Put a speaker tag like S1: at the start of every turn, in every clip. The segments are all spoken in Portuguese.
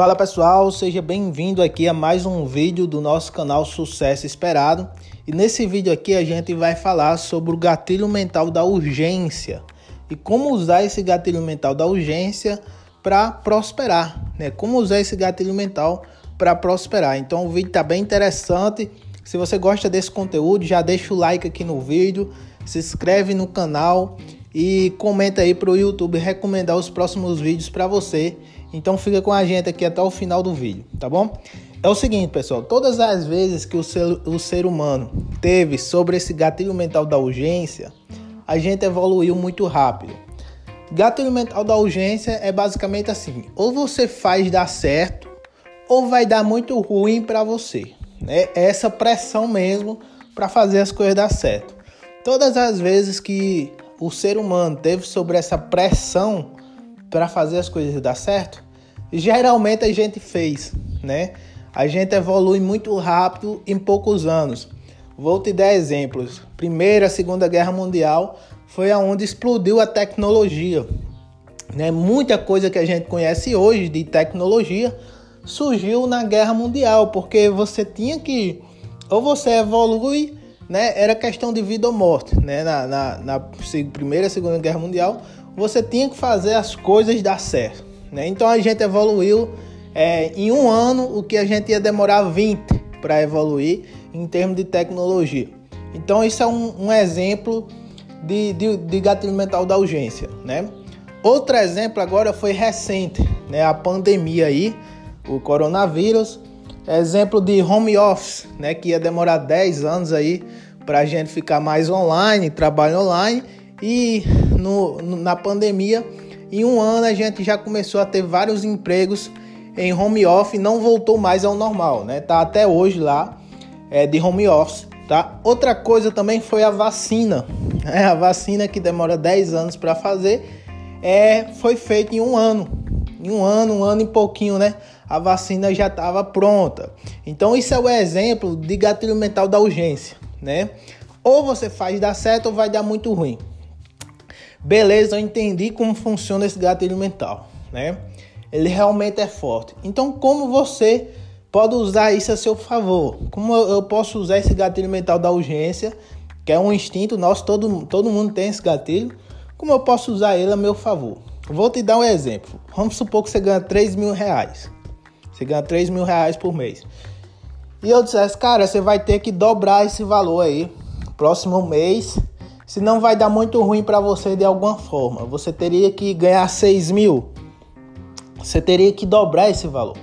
S1: Fala pessoal, seja bem-vindo aqui a mais um vídeo do nosso canal Sucesso Esperado. E nesse vídeo aqui a gente vai falar sobre o gatilho mental da urgência e como usar esse gatilho mental da urgência para prosperar, né? Como usar esse gatilho mental para prosperar. Então o vídeo tá bem interessante. Se você gosta desse conteúdo, já deixa o like aqui no vídeo, se inscreve no canal e comenta aí para o YouTube recomendar os próximos vídeos para você. Então fica com a gente aqui até o final do vídeo, tá bom? É o seguinte, pessoal, todas as vezes que o ser, o ser humano teve sobre esse gatilho mental da urgência, a gente evoluiu muito rápido. Gatilho mental da urgência é basicamente assim: ou você faz dar certo, ou vai dar muito ruim para você. Né? É essa pressão mesmo para fazer as coisas dar certo. Todas as vezes que o ser humano teve sobre essa pressão para fazer as coisas dar certo, geralmente a gente fez, né? A gente evolui muito rápido em poucos anos. Vou te dar exemplos. Primeira, Segunda Guerra Mundial foi aonde explodiu a tecnologia. Né? Muita coisa que a gente conhece hoje de tecnologia surgiu na Guerra Mundial, porque você tinha que ou você evolui né, era questão de vida ou morte. Né? Na, na, na Primeira e Segunda Guerra Mundial, você tinha que fazer as coisas dar certo. Né? Então a gente evoluiu é, em um ano o que a gente ia demorar 20 para evoluir em termos de tecnologia. Então isso é um, um exemplo de, de, de, gatilho mental da urgência. Né? Outro exemplo agora foi recente, né? a pandemia aí, o coronavírus Exemplo de home office, né, que ia demorar 10 anos aí para a gente ficar mais online, trabalho online. E no, na pandemia, em um ano a gente já começou a ter vários empregos em home office, não voltou mais ao normal, né? Tá até hoje lá é, de home office, tá? Outra coisa também foi a vacina. É, a vacina que demora 10 anos para fazer, é, foi feita em um ano. Em um ano, um ano e pouquinho, né? A vacina já estava pronta. Então isso é o exemplo de gatilho mental da urgência, né? Ou você faz dar certo ou vai dar muito ruim. Beleza, eu entendi como funciona esse gatilho mental, né? Ele realmente é forte. Então, como você pode usar isso a seu favor? Como eu posso usar esse gatilho mental da urgência, que é um instinto nosso, todo, todo mundo tem esse gatilho. Como eu posso usar ele a meu favor? Vou te dar um exemplo. Vamos supor que você ganha 3 mil reais. Você ganha 3 mil reais por mês. E eu dissesse, cara, você vai ter que dobrar esse valor aí próximo mês. Senão vai dar muito ruim para você de alguma forma. Você teria que ganhar 6 mil. Você teria que dobrar esse valor.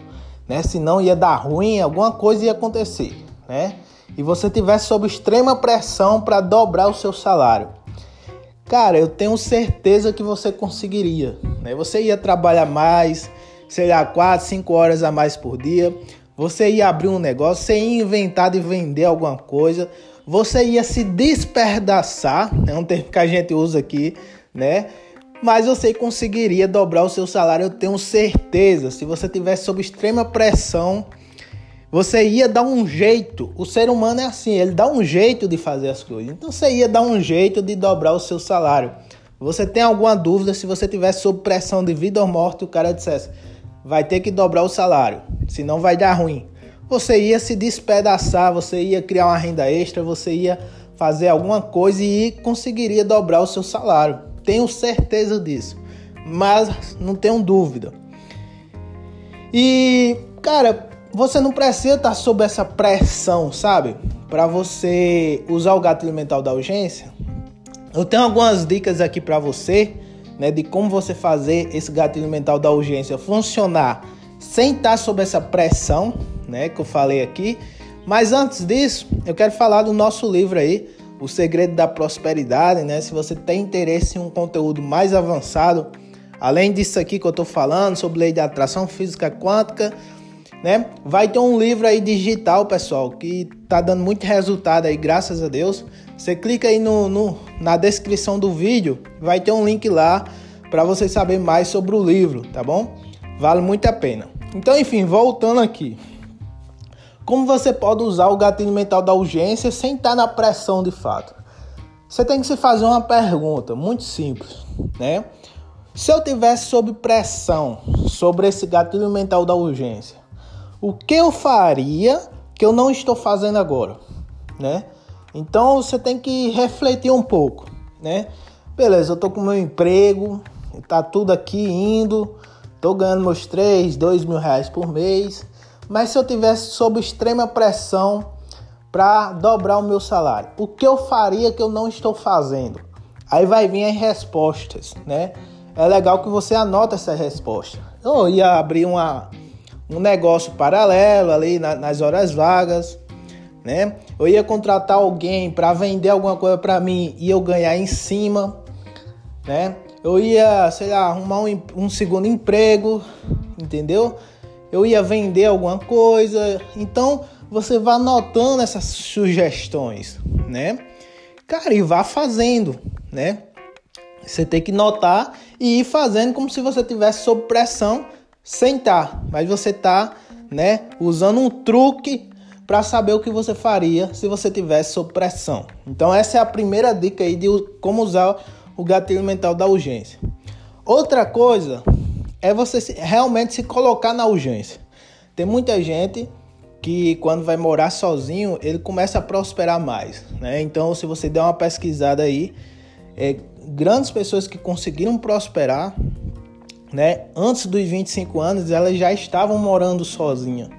S1: Né? Senão ia dar ruim, alguma coisa ia acontecer. Né? E você tivesse sob extrema pressão para dobrar o seu salário. Cara, eu tenho certeza que você conseguiria. Né? Você ia trabalhar mais, sei lá, 4, 5 horas a mais por dia. Você ia abrir um negócio, você ia inventar de vender alguma coisa, você ia se desperdaçar, é um termo que a gente usa aqui, né? Mas você conseguiria dobrar o seu salário, eu tenho certeza. Se você tivesse sob extrema pressão, você ia dar um jeito. O ser humano é assim, ele dá um jeito de fazer as coisas. Então você ia dar um jeito de dobrar o seu salário. Você tem alguma dúvida se você tivesse sob pressão de vida ou morte, o cara dissesse: vai ter que dobrar o salário, senão vai dar ruim. Você ia se despedaçar, você ia criar uma renda extra, você ia fazer alguma coisa e conseguiria dobrar o seu salário. Tenho certeza disso, mas não tenho dúvida. E, cara, você não precisa estar sob essa pressão, sabe? Para você usar o gatilho mental da urgência. Eu tenho algumas dicas aqui para você né, de como você fazer esse gatilho mental da urgência funcionar sem estar sob essa pressão, né, que eu falei aqui. Mas antes disso, eu quero falar do nosso livro aí, O Segredo da Prosperidade, né? Se você tem interesse em um conteúdo mais avançado, além disso aqui que eu estou falando sobre lei de atração física quântica, né? Vai ter um livro aí digital, pessoal, que tá dando muito resultado aí, graças a Deus. Você clica aí no, no na descrição do vídeo, vai ter um link lá para você saber mais sobre o livro, tá bom? Vale muito a pena. Então, enfim, voltando aqui. Como você pode usar o gatilho mental da urgência sem estar na pressão de fato? Você tem que se fazer uma pergunta muito simples, né? Se eu tivesse sob pressão sobre esse gatilho mental da urgência, o que eu faria que eu não estou fazendo agora, né? Então você tem que refletir um pouco, né? Beleza, eu tô com meu emprego, tá tudo aqui indo, tô ganhando meus 3, 2 mil reais por mês, mas se eu tivesse sob extrema pressão para dobrar o meu salário, o que eu faria que eu não estou fazendo? Aí vai vir as respostas, né? É legal que você anota essa resposta. Eu ia abrir uma, um negócio paralelo ali na, nas horas vagas, né? Eu ia contratar alguém para vender alguma coisa para mim e eu ganhar em cima né? Eu ia, sei lá, arrumar um, um segundo emprego, entendeu? Eu ia vender alguma coisa. Então, você vai anotando essas sugestões, né? Cara, e vá fazendo, né? Você tem que notar e ir fazendo como se você tivesse sob pressão, sem estar. Mas você tá, né, usando um truque para saber o que você faria se você tivesse sob pressão. Então essa é a primeira dica aí de como usar o gatilho mental da urgência. Outra coisa é você realmente se colocar na urgência. Tem muita gente que quando vai morar sozinho, ele começa a prosperar mais, né? Então, se você der uma pesquisada aí, é, grandes pessoas que conseguiram prosperar, né, antes dos 25 anos, elas já estavam morando sozinha,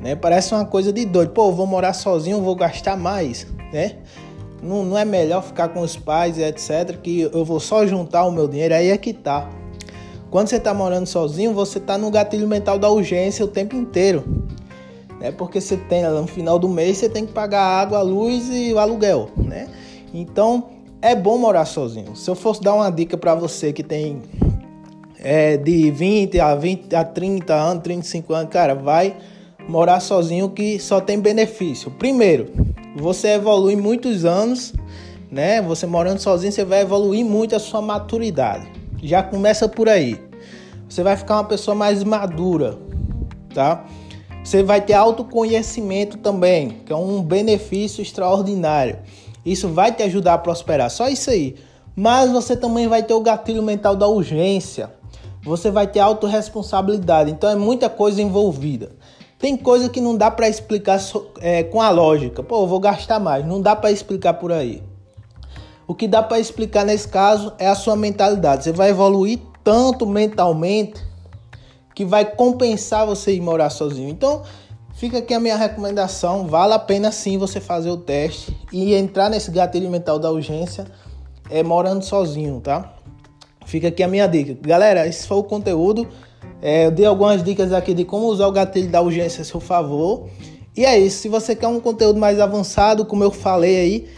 S1: né? Parece uma coisa de doido. Pô, vou morar sozinho, vou gastar mais, né? Não, não é melhor ficar com os pais etc. Que eu vou só juntar o meu dinheiro, aí é que tá. Quando você tá morando sozinho, você tá no gatilho mental da urgência o tempo inteiro. Né? Porque você tem, no final do mês, você tem que pagar a água, a luz e o aluguel, né? Então, é bom morar sozinho. Se eu fosse dar uma dica para você que tem é, de 20 a 20 a 30 anos, 35 anos, cara, vai morar sozinho que só tem benefício. Primeiro, você evolui muitos anos, né? Você morando sozinho, você vai evoluir muito a sua maturidade. Já começa por aí. Você vai ficar uma pessoa mais madura, tá? Você vai ter autoconhecimento também, que é um benefício extraordinário. Isso vai te ajudar a prosperar, só isso aí. Mas você também vai ter o gatilho mental da urgência. Você vai ter autorresponsabilidade, então é muita coisa envolvida. Tem coisa que não dá para explicar é, com a lógica. Pô, vou gastar mais. Não dá para explicar por aí. O que dá para explicar nesse caso é a sua mentalidade. Você vai evoluir tanto mentalmente que vai compensar você ir morar sozinho. Então, fica aqui a minha recomendação. Vale a pena sim você fazer o teste e entrar nesse gatilho mental da urgência é morando sozinho, tá? Fica aqui a minha dica. Galera, esse foi o conteúdo. É, eu dei algumas dicas aqui de como usar o gatilho da urgência a seu favor. E é isso. Se você quer um conteúdo mais avançado, como eu falei aí,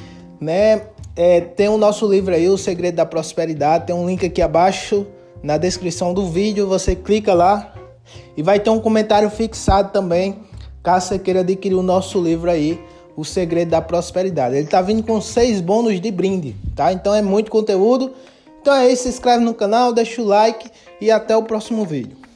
S1: né? É, tem o nosso livro aí, O Segredo da Prosperidade. Tem um link aqui abaixo na descrição do vídeo. Você clica lá e vai ter um comentário fixado também, caso você queira adquirir o nosso livro aí, O Segredo da Prosperidade. Ele tá vindo com seis bônus de brinde, tá? Então é muito conteúdo. Então é isso, se inscreve no canal, deixa o like e até o próximo vídeo.